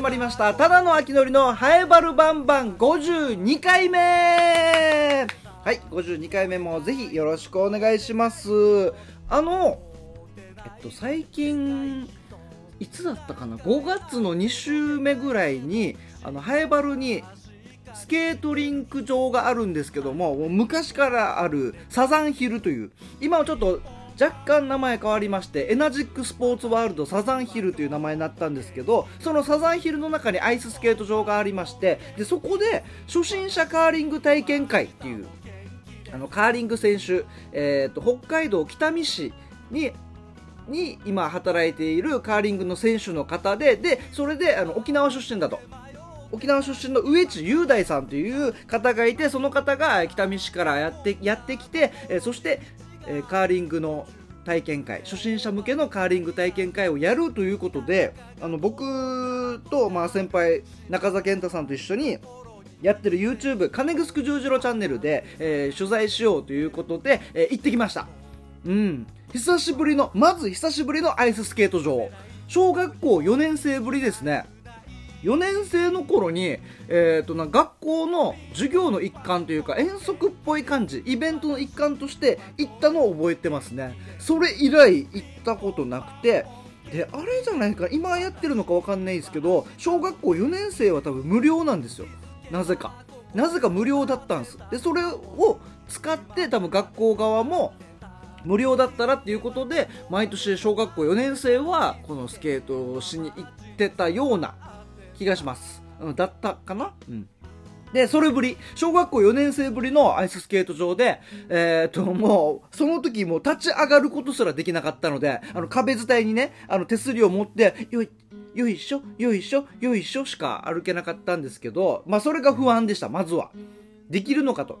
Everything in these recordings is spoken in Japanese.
始まりました。ただの秋のりのハエバルバンバン52回目はい52回目もぜひよろしくお願いします。あのえっと最近いつだったかな？5月の2週目ぐらいにあのハエバルにスケートリンク場があるんですけどももう昔からあるサザンヒルという今はちょっと若干名前変わりましてエナジックスポーツワールドサザンヒルという名前になったんですけどそのサザンヒルの中にアイススケート場がありましてでそこで初心者カーリング体験会っていうあのカーリング選手、えーと、北海道北見市にに今働いているカーリングの選手の方ででそれであの沖縄出身だと。沖縄出身の上地雄大さんという方がいてその方が北見市からやってやってきて、えー、そしてえ、カーリングの体験会初心者向けのカーリング体験会をやるということであの僕と、まあ、先輩中澤健太さんと一緒にやってる YouTube 金城十字路チャンネルで、えー、取材しようということで、えー、行ってきました。うん。久しぶりのまず久しぶりのアイススケート場。小学校4年生ぶりですね。4年生の頃に、えーと、な学校の授業の一環というか遠足っぽい感じイベントの一環として行ったのを覚えてますね。それ以来行ったことなくてであれじゃないか今やってるのか分かんないですけど小学校4年生は多分無料なんですよ。なぜか。なぜか無料だったんです。でそれを使って多分学校側も無料だったらっていうことで毎年小学校4年生はこのスケートをしに行ってたような気がします。うん、だったかな？うん。で、それぶり、小学校4年生ぶりのアイススケート場で、えっ、と、もう、その時もう立ち上がることすらできなかったので、あの壁伝いにね、あの手すりを持って、よい、よいしょ、よいしょ、よいしょしか歩けなかったんですけど、まあそれが不安でした、まずは。できるのかと。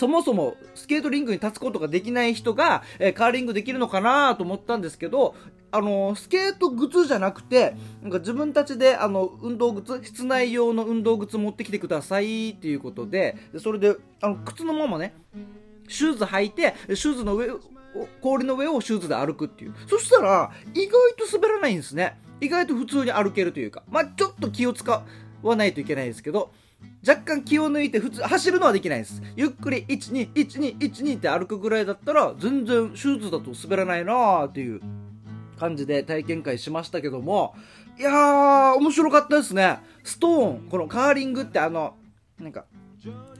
そもそもスケートリングに立つことができない人が、えー、カーリングできるのかなと思ったんですけど、あのー、スケート靴じゃなくて、なんか自分たちで、あの、運動靴、室内用の運動靴持ってきてくださいっていうことで、でそれで、あの、靴のままね、シューズ履いて、シューズの上、氷の上をシューズで歩くっていう。そしたら、意外と滑らないんですね。意外と普通に歩けるというか、まあ、ちょっと気を使わないといけないですけど、若干気を抜いて普通走るのはできないです。ゆっくり121212って歩くぐらいだったら全然手術だと滑らないなーっていう感じで体験会しましたけどもいやー面白かったですね。ストーンこのカーリングってあのなんか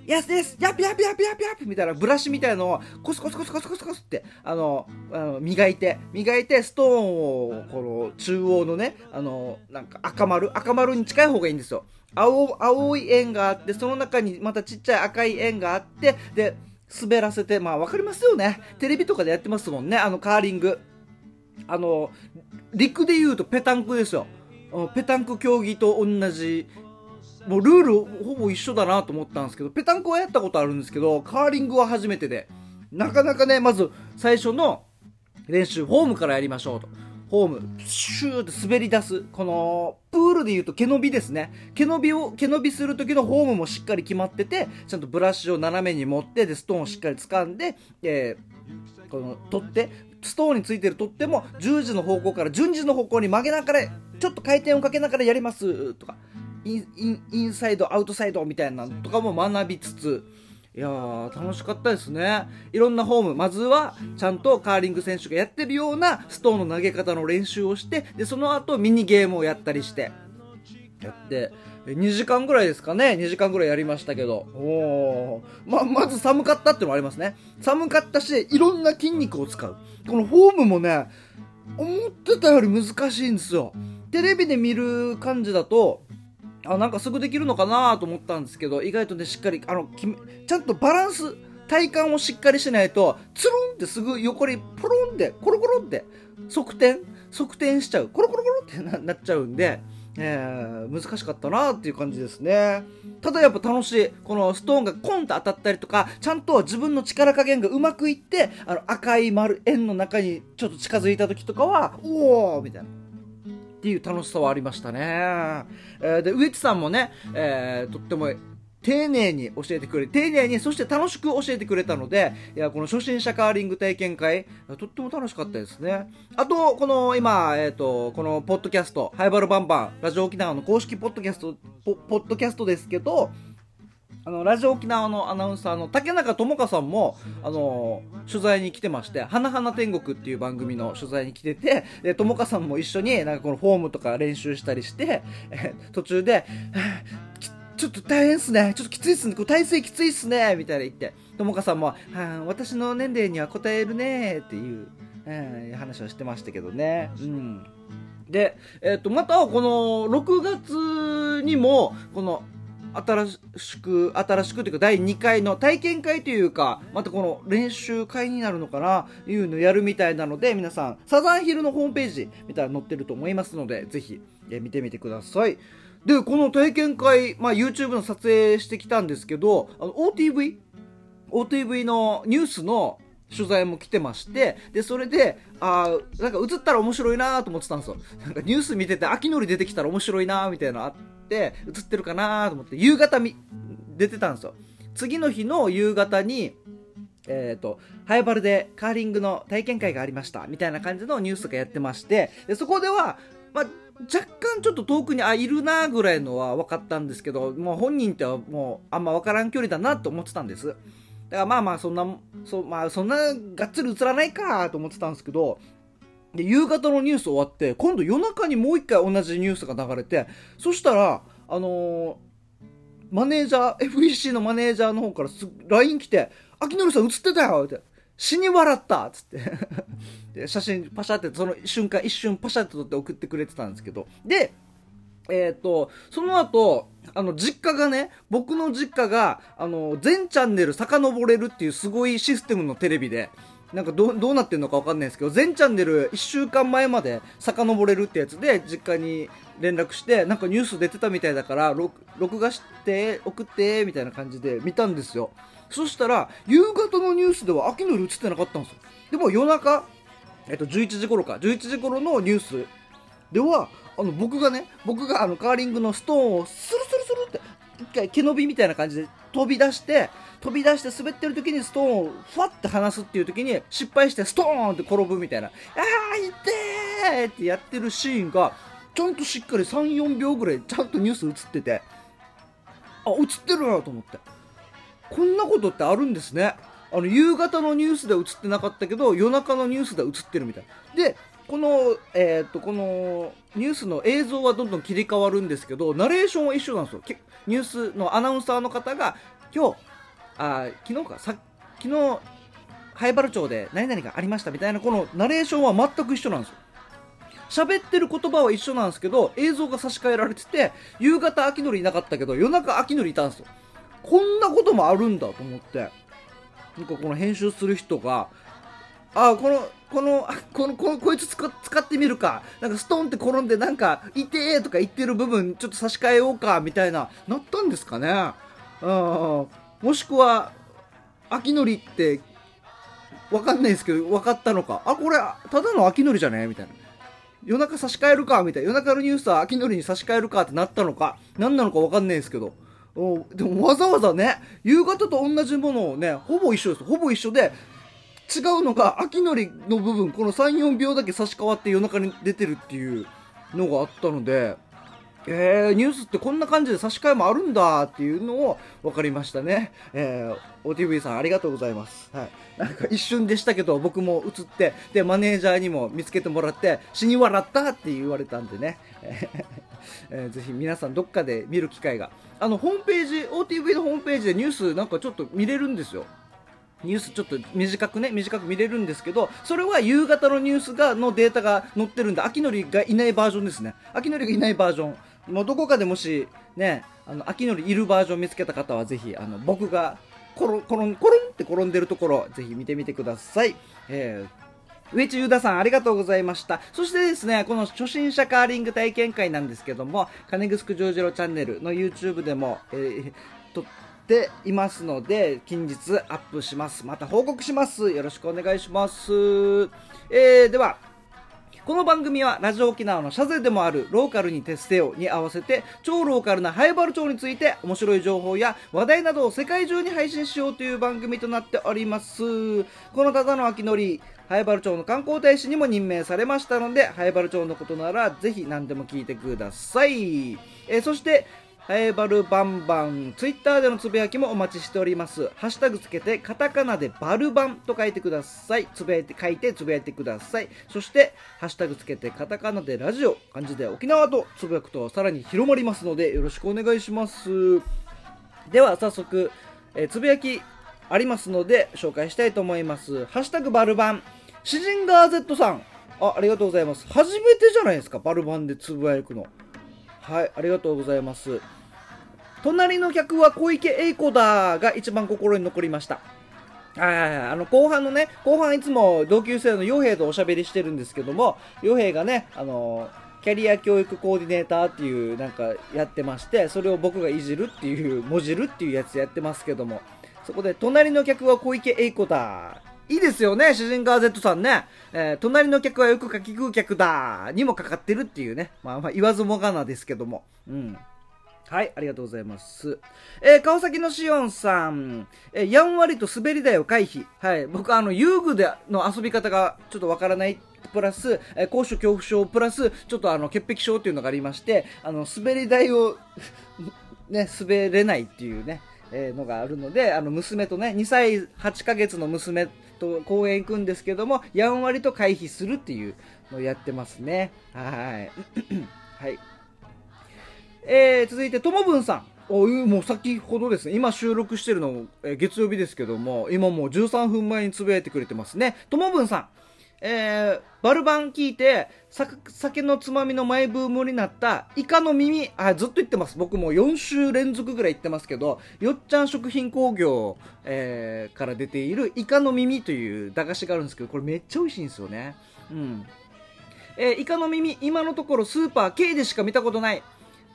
やすですやぴやぴやぴやぴやぴみたいなブラシみたいのをコスコスコスコスコスコスってあのあの磨いて磨いてストーンをこの中央のねあのなんか赤丸赤丸に近い方がいいんですよ。青青い円があってその中にまたちっちゃい赤い円があってで滑らせてまあ分かりますよね。テレビとかでやってますもんね。あのカーリング。あの陸で言うとペタンクですよ。ペタンク競技と同じもうルールほぼ一緒だなと思ったんですけどペタンクはやったことあるんですけどカーリングは初めてでなかなかねまず最初の練習ホームからやりましょうとホーム、シューって滑り出す。この、プールで言うと毛伸びですね。毛伸びを、毛伸びする時のホームもしっかり決まってて、ちゃんとブラシを斜めに持って、で、ストーンをしっかり掴んで、えー、この、取って、ストーンについてる取っても、10時の方向から順時の方向に曲げながら、ちょっと回転をかけながらやります、とか、イン、イン、サイド、アウトサイドみたいなのとかも学びつつ、いやー、楽しかったですね。いろんなホーム、まずは、ちゃんとカーリング選手がやってるようなストーンの投げ方の練習をして、で、その後ミニゲームをやったりして、やって、2時間ぐらいですかね。2時間ぐらいやりましたけど。おま、まず寒かったってのもありますね。寒かったし、いろんな筋肉を使う。このフォームもね、思ってたより難しいんですよ。テレビで見る感じだと、あなんかすぐできるのかなと思ったんですけど意外とねしっかりあのちゃんとバランス体幹をしっかりしないとつるんってすぐ横にポロンってコロコロって側転側転しちゃう。コロコロコロって ななっちゃうんで、えー、難しかったなっていう感じですね。ただやっぱ楽しい。このストーンがコンと当たったりとかちゃんと自分の力加減がうまくいってあの赤い丸円の中にちょっと近づいた時とかはおおみたいなっていう楽しさはありましたね。えー、で、植地さんもね、えー、とっても丁寧に教えてくれ、丁寧に、そして楽しく教えてくれたので、いや、この初心者カーリング体験会、とっても楽しかったですね。あと、この今、えっ、ー、と、このポッドキャスト、ハイバルバンバン、ラジオ沖縄の公式ポッドキャスト、ポポッドキャストですけど、あのラジオ沖縄のアナウンサーの竹中智香さんもあの取材に来てまして「花々天国」っていう番組の取材に来ててで智香さんも一緒になんかこのフォームとか練習したりして、え 途中で 「ちょっと大変っすね。ちょっときついっすね。こう体勢きついっすね」みたいな言って智香さんも「は私の年齢には応えるね」っていう、えー、話をしてましたけどね。うん。で、えっ、ー、とまたこの6月にもこの新しく、新しくというか第2回の体験会というか、またこの練習会になるのかな、いうのやるみたいなので、皆さん、サザンヒルのホームページ見たら載ってると思いますので、ぜひ、え見てみてください。で、この体験会、まあ、YouTube の撮影してきたんですけど、あの、OTV? OTV のニュースの取材も来てまして、で、それで、あなんか映ったら面白いなと思ってたんですよ。なんかニュース見てて、秋のり出てきたら面白いなみたいなのあって、映ってるかなと思って、夕方み、出てたんですよ。次の日の夕方に、えっ、ー、と、ハイバルでカーリングの体験会がありました、みたいな感じのニュースがやってまして、でそこでは、まあ、若干ちょっと遠くに、あ、いるなぐらいのは分かったんですけど、もう本人ってはもうあんま分からん距離だなと思ってたんです。だからまあまあそんな、そまあそんながっつり映らないかと思ってたんですけど、で、夕方のニュース終わって、今度夜中にもう一回同じニュースが流れて、そしたら、あのー、マネージャー、FEC のマネージャーの方から LINE 来て、秋典さん映ってたよって。死に笑ったっつって で、写真パシャって、その瞬間一瞬パシャって撮って送ってくれてたんですけど。で、えっ、ー、と、その後、あの、実家がね、僕の実家が、あの、全チャンネル遡れるっていうすごいシステムのテレビで、なんかどどうなってんのかわかんないですけど、全チャンネル1週間前まで遡れるってやつで、実家に連絡して、なんかニュース出てたみたいだから、録画して、送って、みたいな感じで見たんですよ。そしたら、夕方のニュースでは秋のり映ってなかったんですよ。でも夜中、えっと、11時頃か、11時頃のニュースでは、あの僕がね僕があのカーリングのストーンをスルスルスルって一回毛伸びみたいな感じで飛び出して飛び出して滑ってる時にストーンをふわって離すっていう時に失敗してストーンって転ぶみたいな「ああ痛え!」ってやってるシーンがちゃんとしっかり34秒ぐらいちゃんとニュース映っててあ映ってるなと思って。こんなことってあるんですね。あの夕方のニュースで映ってなかったけど夜中のニュースで映ってるみたい。でこの、えー、っと、このニュースの映像はどんどん切り替わるんですけど、ナレーションは一緒なんですよ。ニュースのアナウンサーの方が、今日、あ昨日か、さ昨日、灰原町で何々がありましたみたいな、このナレーションは全く一緒なんですよ。喋ってる言葉は一緒なんですけど、映像が差し替えられてて、夕方秋のりいなかったけど、夜中秋のりいたんですよ。こんなこともあるんだと思って、なんかこの編集する人が、あ、この、この、この、ここいつ使ってみるか。なんかストーンって転んでなんか、いてーとか言ってる部分ちょっと差し替えようか、みたいな、なったんですかね。うん。もしくは、秋のりって、わかんないですけど、分かったのか。あ、これ、ただの秋のりじゃね？みたいな。夜中差し替えるかみたいな。夜中のニュースは秋のりに差し替えるかってなったのか。何なのかわかんないですけど。でもわざわざね、夕方と同じものをね、ほぼ一緒です。ほぼ一緒で、違うのが、秋のりの部分、この3、4秒だけ差し替わって夜中に出てるっていうのがあったので、えー、ニュースってこんな感じで差し替えもあるんだっていうのを分かりましたね。えー、OTV さんありがとうございます。はい。なんか一瞬でしたけど、僕も映って、で、マネージャーにも見つけてもらって、死に笑ったって言われたんでね。えー、ぜひ皆さんどっかで見る機会が。あの、ホームページ、OTV のホームページでニュースなんかちょっと見れるんですよ。ニュースちょっと短くね、短く見れるんですけど、それは夕方のニュースが、のデータが載ってるんで、秋のりがいないバージョンですね。秋のりがいないバージョン。もうどこかでもし、ね、あの、秋のりいるバージョン見つけた方は、ぜひ、あの、僕が、コロン、コロン、コロンって転んでるところ、ぜひ見てみてください。えー上地優太さんありがとうございました。そしてですね、この初心者カーリング体験会なんですけども、金城ジョージロチャンネルの YouTube でも、えー、ていますので、近日アップします。また報告します。よろしくお願いします。えー、では、この番組はラジオ沖縄のシャゼでもあるローカルに徹せよに合わせて超ローカルなハエバル町について面白い情報や話題などを世界中に配信しようという番組となっておりますこのただの秋のりハエバル町の観光大使にも任命されましたのでハエバル町のことならぜひ何でも聞いてください、えーそしてハエバルバンバン、ツイッターでのつぶやきもお待ちしております。ハッシュタグつけて、カタカナでバルバンと書いてください。つぶやいて、書いてつぶやいてください。そして、ハッシュタグつけて、カタカナでラジオ、漢字で沖縄とつぶやくとさらに広まりますので、よろしくお願いします。では、早速、えーつぶやきありますので、紹介したいと思います。ハッシュタグバルバン、詩人ガー Z さん。あ、ありがとうございます。初めてじゃないですか、バルバンでつぶやくの。はい、ありがとうございます。隣の客は小池栄子だが一番心に残りました。はいあの後半のね、後半いつも同級生の洋平とおしゃべりしてるんですけども、洋平がね、あのキャリア教育コーディネーターっていうなんかやってまして、それを僕がいじるっていう、もじるっていうやつやってますけども、そこで隣の客は小池栄子だ。いいですよね、主人公 Z さんね。えー隣の客はよくかき食う客だ。にもかかってるっていうね。まあまあ言わずもがなですけども。うん。はい、ありがとうございます。えー川崎のしおんさん、えーやんわりと滑り台を回避。はい、僕あの、遊具での遊び方がちょっとわからない。プラス、えー高所恐怖症、プラス、ちょっとあの、潔癖症っていうのがありまして、あの、滑り台を、ね、滑れないっていうね、えーのがあるので、あの、娘とね、2歳8ヶ月の娘と公園行くんですけども、やんわりと回避するっていうのをやってますね。はい。はい。えー続いて、ともぶんさん。おもう先ほどですね、今収録してるの、え月曜日ですけども、今もう13分前につぶやいてくれてますね。ともぶんさん。えーバルバン聞いて、酒のつまみのマイブームになったイカの耳、あ、ずっと言ってます。僕もう4週連続ぐらい言ってますけど、よっちゃん食品工業、えーから出ているイカの耳という駄菓子があるんですけど、これめっちゃ美味しいんですよね。うん。えーイカの耳、今のところスーパー K でしか見たことない。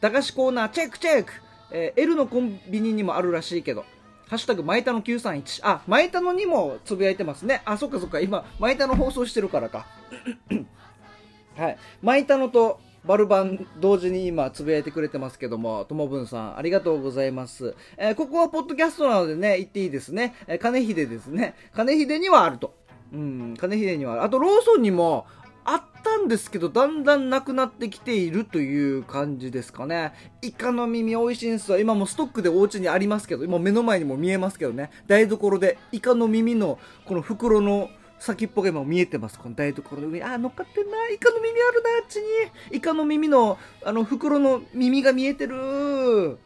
駄菓子コーナーチェックチェック、えー L のコンビニにもあるらしいけど。ハッシュタグ、マイタの931。あ、マイタのにもつぶやいてますね。あ、そっかそっか。今、マイタの放送してるからか。はい。マイタのとバルバン同時に今つぶやいてくれてますけども、ともぶんさん、ありがとうございます。えーここはポッドキャストなのでね、言っていいですね。えー金秀ですね。金秀にはあると。うん、金秀にはある。あと、ローソンにも、あったんですけど、だんだんなくなってきているという感じですかね。イカの耳美味しいんですよ。今もストックでお家にありますけど、今目の前にも見えますけどね。台所でイカの耳のこの袋の先っぽが今見えてます。この台所の上に。あ、乗っかってんな。イカの耳あるな、あっちに。イカの耳の、あの、袋の耳が見えてる。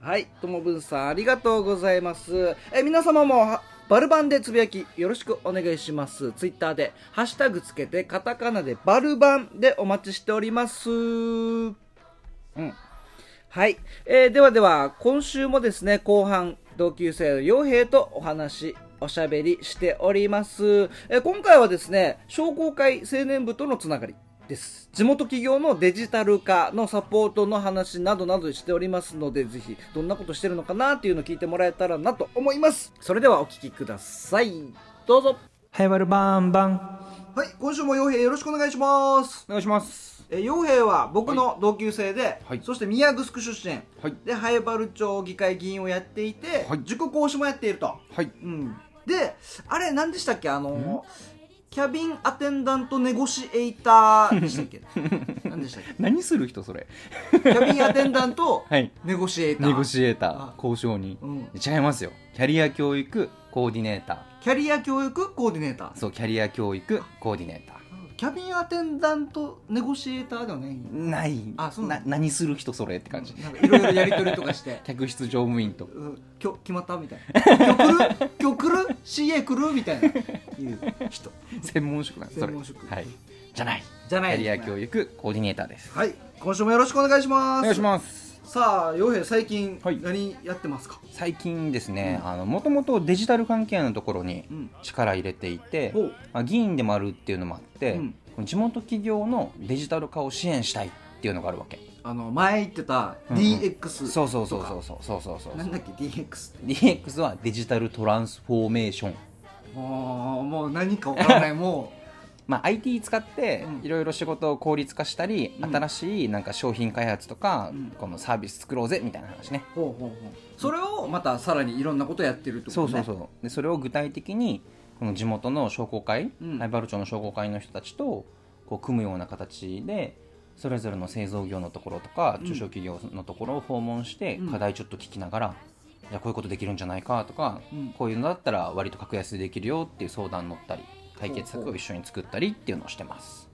はい、ともぶんさん、ありがとうございます。え、皆様も、バルバンでつぶやき、よろしくお願いします。ツイッターで、ハッシュタグつけて、カタカナでバルバンでお待ちしております。うん。はい。えーではでは、今週もですね、後半、同級生の傭兵とお話、おしゃべりしております。えー今回はですね、商工会青年部とのつながりです。地元企業のデジタル化のサポートの話などなどしておりますので、ぜひ、どんなことしてるのかなっていうのを聞いてもらえたらなと思います。それではお聞きください。どうぞ。ハイバルバンバン。はい、今週も傭兵よろしくお願いします。お願いします。えー傭兵は僕の同級生で、はい。そして宮城出身、はい。で灰原町議会議員をやっていて、はい。塾講師もやっていると、はい。うん、であれ何でしたっけ？あのキャビンアテンダントネゴシエイターでしたっけ？何でしたっけ？何する人それ？キャビンアテンダント はい。ネゴシエイター。ネゴシエータあー交渉人うん、違いますよ。キャリア教育コーディネータキャリア教育コーディネーター。ーそうキャリア教育コーディネータキャビンアテンダントネゴシエーターではない？ーない。あそうなな何する人それって感じ。いろいろやり取りとかして。客室乗務員と。うん今日決まった？みたいな。今日来る？今日来る CA 来る？みたいな。いう人。専門職なんです専門職。はい。じゃない。じゃないキャリア教育コーディネーターです。はい。今週もよろしくお願いします。お願いしますさあ洋平最近はい。何やってますか、最近ですねもともとデジタル関係のところにうん。力入れていて、ほう。まあ、議員でもあるっていうのもあって、うん。地元企業のデジタル化を支援したいっていうのがあるわけ。あの前言ってたうんうん。DX そうそうそうそうそうそうそうそう。なんだっけ？DX DX はデジタルトランスフォーメーション。もうもう何かわからない。もうまあ、IT 使ってうん。いろいろ仕事を効率化したり、うん。新しいなんか商品開発とか、うん。このサービス作ろうぜみたいな話ね。ほうほうほう。それをまたさらにいろんなことやってるってことね。そうそうそう。でそれを具体的にこの地元の商工会うん。灰原町の商工会の人たちとこう組むような形でそれぞれの製造業のところとかうん。中小企業のところを訪問してうん。課題ちょっと聞きながら、じゃあこういうことできるんじゃないかとか、うん。こういうのだったら割と格安でできるよっていう相談乗ったり解決策を一緒に作ったりっていうのをしてます。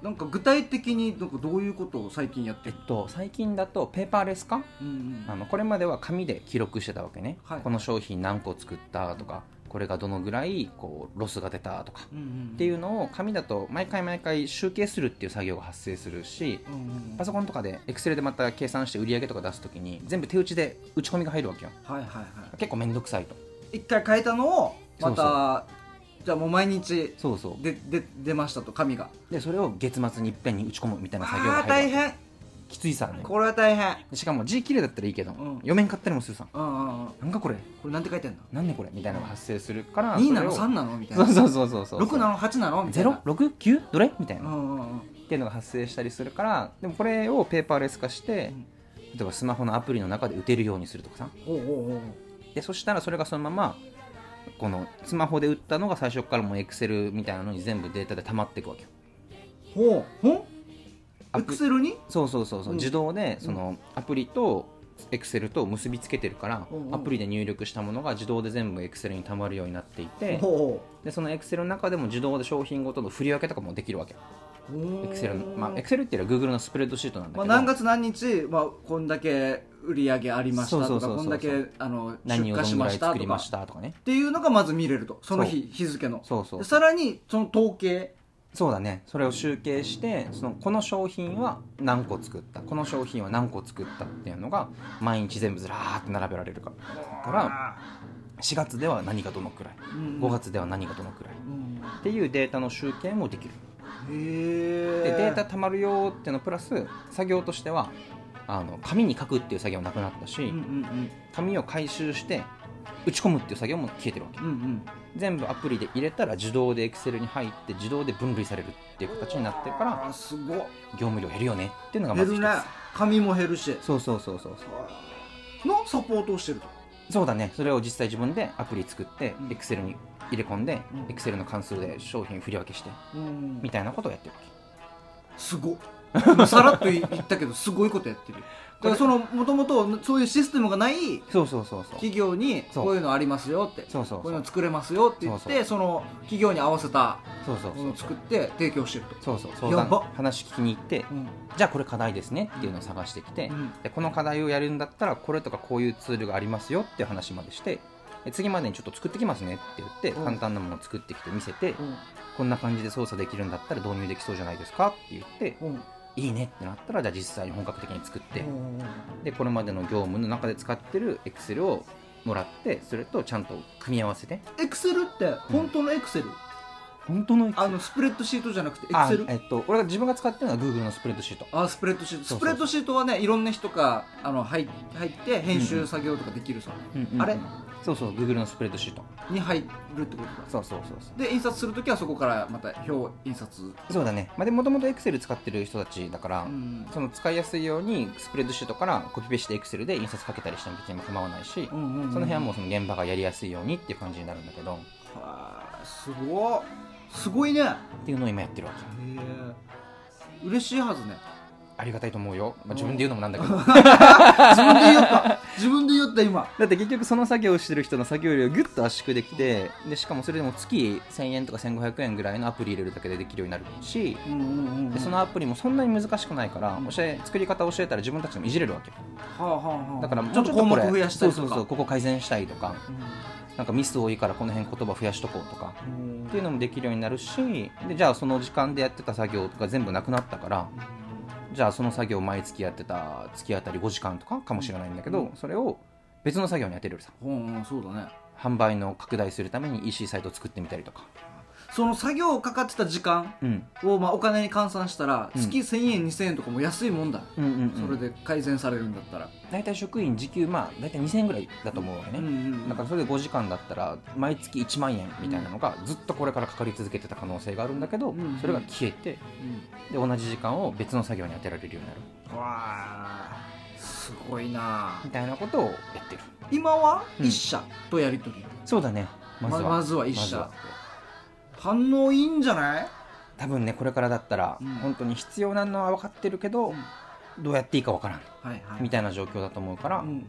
なんか具体的になんかどういうことを最近やってるえっと、最近だとペーパーレス化？うんうん。あのこれまでは紙で記録してたわけね、はい。この商品何個作ったとかこれがどのぐらいこうロスが出たとかうんうんっていうのを紙だと毎回毎回集計するっていう作業が発生するしうんうんパソコンとかで Excel でまた計算して売り上げとか出すときに全部手打ちで打ち込みが入るわけよ。はいはいはい。結構面倒くさいと。一回変えたのをまたじゃあもう毎日そうそう。でで出ましたと紙が。でそれを月末にいっぺんに打ち込むみたいな作業があ大変。きついさね。これは大変。でしかも字綺麗だったらいいけど、ん。読めんかったりもするさうんうんうん。なんかこれ？これなんて書いてんの？なんでこれ？みたいなのが発生するから2なの？それを3なの？みたいな。そうそうそうそうそう。6なの？8なの？みたいな。0?6?9? どれ？みたいな、っうんうんうん。ていうのが発生したりするからでもこれをペーパーレス化して、うん。例えばスマホのアプリの中で打てるようにするとかさ。ほうほうほう。でそしたらそれがそのままこのスマホで打ったのが最初からもうエクセルみたいなのに全部データで溜まっていくわけよ。ほう。ほエクセルに？そうそうそうそう、うん。自動でそのアプリとエクセルと結びつけてるから、うんうんアプリで入力したものが自動で全部エクセルに溜まるようになっていてほでそのエクセルの中でも自動で商品ごとの振り分けとかもできるわけうエクセルまあエクセルっていうのは Google のスプレッドシートなんだまあ、何月何日、まあ、こんだけ売り上げありましたとかこんだけあの何出荷しましたとかしたとかね。っていうのがまず見れるとその日日付の。そうそうでさらにその統計。そうだね。それを集計してそのこの商品は何個作った。この商品は何個作ったっていうのが毎日全部ずらーって並べられるから。から4月では何がどのくらい。うん。5月では何がどのくらい。うん。っていうデータの集計もできる。へえでデータたまるよっていうのプラス作業としてはあの紙に書くっていう作業なくなったし、うんうん紙を回収して打ち込むっていう作業も消えてるわけ。うんうん。全部アプリで入れたら自動で Excel に入って自動で分類されるっていう形になってるからあすごっ。業務量減るよねっていうのがまず一つ減るね。紙も減るし。そうそうそうそうそう。のサポートをしてると。そうだね。それを実際自分でアプリ作ってうん。Excel に入れ込んでうん。Excel の関数で商品振り分けしてうん。みたいなことをやってるわすごっ。もうさらっと言ったけどすごいことやってる。だからそのもともとそういうシステムがないけそうそうそうそう。企業にこういうのありますよって。そうそうこういうの作れますよって言ってその企業に合わせたそうそうものを作って提供してると。そうそう。相談やば話聞きに行ってうん。じゃあこれ課題ですねっていうのを探してきて、うん。でこの課題をやるんだったらこれとかこういうツールがありますよっていう話までしてで次までにちょっと作ってきますねって言って、うん。簡単なものを作ってきて見せて、うん。こんな感じで操作できるんだったら導入できそうじゃないですかって言ってうんいいねってなったらじゃあ実際に本格的に作って、うん。でこれまでの業務の中で使ってる Excel をもらってそれとちゃんと組み合わせて。エクセルって本当のエクセル？本当のあのスプレッドシートじゃなくてエクあセル？えっと俺が自分が使ってるのは Google のスプレッドシート。あスプレッドシート。スプレッドシートはねいろんな人があの入入って編集作業とかできるさあれ？そうそう Google のスプレッドシート。に入るってことだそうそうそうそう。で印刷するときはそこからまた表印刷。そうだね、まあ、でもともと Excel 使ってる人たちだから、うんその使いやすいようにスプレッドシートからコピペして Excel で印刷かけたりしても別に構わないし、うんうんうんその辺はもうその現場がやりやすいようにっていう感じになるんだけど。っはあすごっ。すごいね。へていうのを今やってるわけ。え。嬉しいはずね。ありがたいと思うよ、まあ、自分で言うのもなんだけど。自分で言った自分で言った今。だって結局その作業をしてる人の作業量をぐっと圧縮できてでしかもそれでも月1000円とか1500円ぐらいのアプリ入れるだけでできるようになるし。うんうんうんでそのアプリもそんなに難しくないから教え作り方を教えたら自分たちでもいじれるわけ。はあはあはあ。だからもうちょっと項目増やしたりとか。そうそうそうここ改善したいとかなんかミス多いからこの辺言葉増やしとこうとかうん。っていうのもできるようになるしでじゃあその時間でやってた作業とか全部なくなったからじゃあその作業毎月やってた月あたり5時間とかかもしれないんだけど、うん。それを別の作業に当てるよりさ。うんうんそうだね。販売の拡大するために EC サイトを作ってみたりとかその作業かかってた時間うん。をまあお金に換算したらうん。月1000円2000円とかも安いもんだ、うんうんうん。それで改善されるんだったら、大体職員時給まあ大体2000円ぐらいだと思うわけね、うんうんだからそれで5時間だったら毎月1万円みたいなのがずっとこれからかかり続けてた可能性があるんだけど、うんそれが消えてで同じ時間を別の作業に当てられるようになる。うん、わあすごいなみたいなことをやってる。今は？うん。一社とやり取り、そうだね。まずは、ままずは一社。ま反応いいんじゃない？多分ねこれからだったら、うん。本当に必要なのは分かってるけど、うん。どうやっていいか分からんはいはい。みたいな状況だと思うから、うん。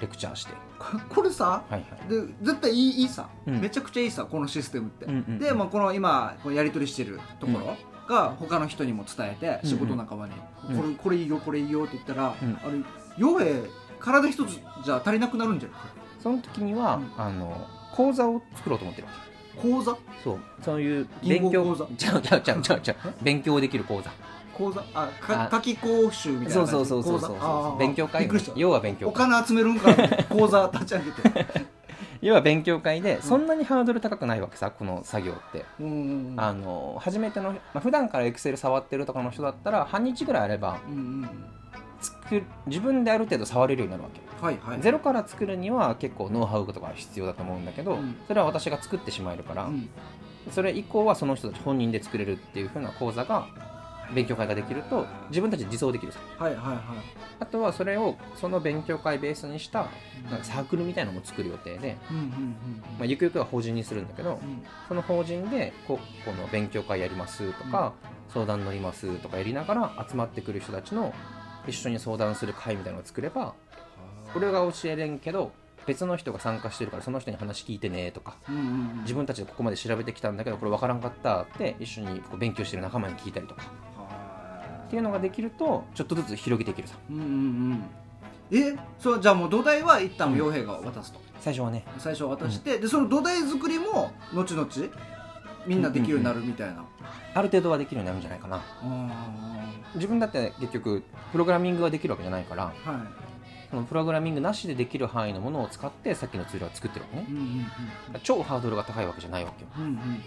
レクチャーして、ここれさはいはい。で絶対いいいいさ、うん。めちゃくちゃいいさこのシステムって、うんうんうん。で、まあ、この今こうやり取りしてるところが他の人にも伝えて、うん仕事仲間に、うん。これこれいいよこれいいよって言ったら、うん。あれ傭兵体一つじゃ足りなくなるんじゃない？その時には、うん。あの講座を作ろうと思ってるわけ講座？そう。そういう勉強。講座ちゃうちゃうちゃうちゃうちゃう。勉強できる講座。講座？あかあ。夏季講習みたいなそうそうそうそうそう。勉強会要は勉強お会金集めるんか。な講座立ち上げて。要は勉強会でそんなにハードル高くないわけさこの作業って、うんうんうん。あの初めての、まあ、普段からエクセル触ってるとかの人だったら半日ぐらいあればうんうん作る自分である程度触れるようになるわけ。はいはい。ゼロから作るには結構ノウハウとか必要だと思うんだけど、うん。それは私が作ってしまえるから、うん。それ以降はその人たち本人で作れるっていう風な講座が勉強会ができると自分たちで自走できるさ。はいはいはい。あとはそれをその勉強会ベースにしたなんかサークルみたいなのも作る予定で、うんうんまあ、ゆくゆくは法人にするんだけどうん。うんその法人でここの勉強会やりますとか、相談乗りますとかやりながら集まってくる人たちの一緒に相談する会みたいなのを作れば俺が教えれんけど別の人が参加してるからその人に話聞いてねとかうんうんうん。自分たちでここまで調べてきたんだけどこれ分からんかったって一緒にこう勉強してる仲間に聞いたりとか。はっていうのができるとちょっとずつ広げていけるさ。いうんうんうん。えそうじゃあもう土台は一旦傭兵が渡すと、最初はね。最初渡して、でその土台作りも後々？みんなできるようになるみたいな、ある程度はできるようになるんじゃないかな。あ自分だって結局プログラミングができるわけじゃないからーはい。そのプログラミングなしでできる範囲のものを使ってさっきのツールは作ってるわけね。うんうん超ハードルが高いわけじゃないわけよ。うんうん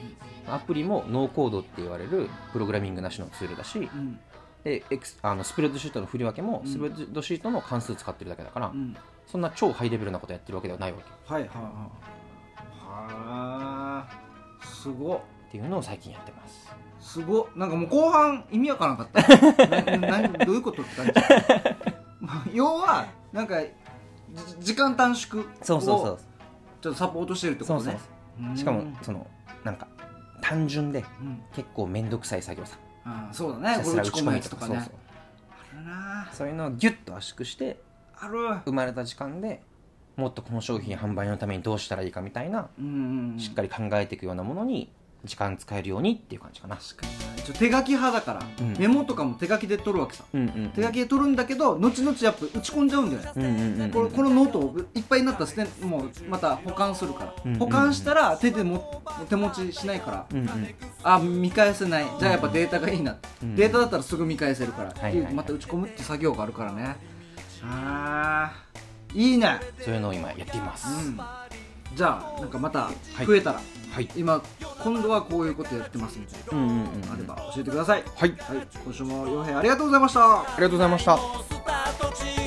アプリもノーコードって言われるプログラミングなしのツールだしうん。うんであのスプレッドシートの振り分けもうん。スプレッドシートの関数使ってるだけだから、うん。そんな超ハイレベルなことやってるわけではないわけはいはいはい。はあすごっ。っていうのを最近やってます。すごっ。なんかもう後半意味わからなかった。ななどういうことって感じ。ま あ要はなんかじ時間短縮をそうそうそう。ちょっとサポートしてるってことね。そうそうそう。しかもそのなんか単純でうん。結構面倒くさい作業さ。あそうだね。これ打ち込むやつとかね。そうそうあるなそういうのをギュッと圧縮してある。生まれた時間でもっとこの商品販売のためにどうしたらいいかみたいなうんうんうん。しっかり考えていくようなものに時間使えるようにっていう感じかな。確かになちょ手書き派だから、うん。メモとかも手書きで取るわけさ。うんうん手書きで取るんだけど後々やっぱ打ち込んじゃうんだよね、うんうんうんうん。これこのノートをいっぱいになったら捨てもうまた保管するから、うんうん保管したら手でも手持ちしないから。うんうん。あ見返せない。じゃあやっぱデータがいいな、うんデータだったらすぐ見返せるから、はいはいはい。っていうまた打ち込むって作業があるからね。あーいいね。そういうのを今やっています、うん。じゃあなんかまたはい増えたら、はい。今今度はこういうことやってますみたいなうんうんうん。あれば教えてください。はい。はい。今週も洋平ありがとうございました。ありがとうございました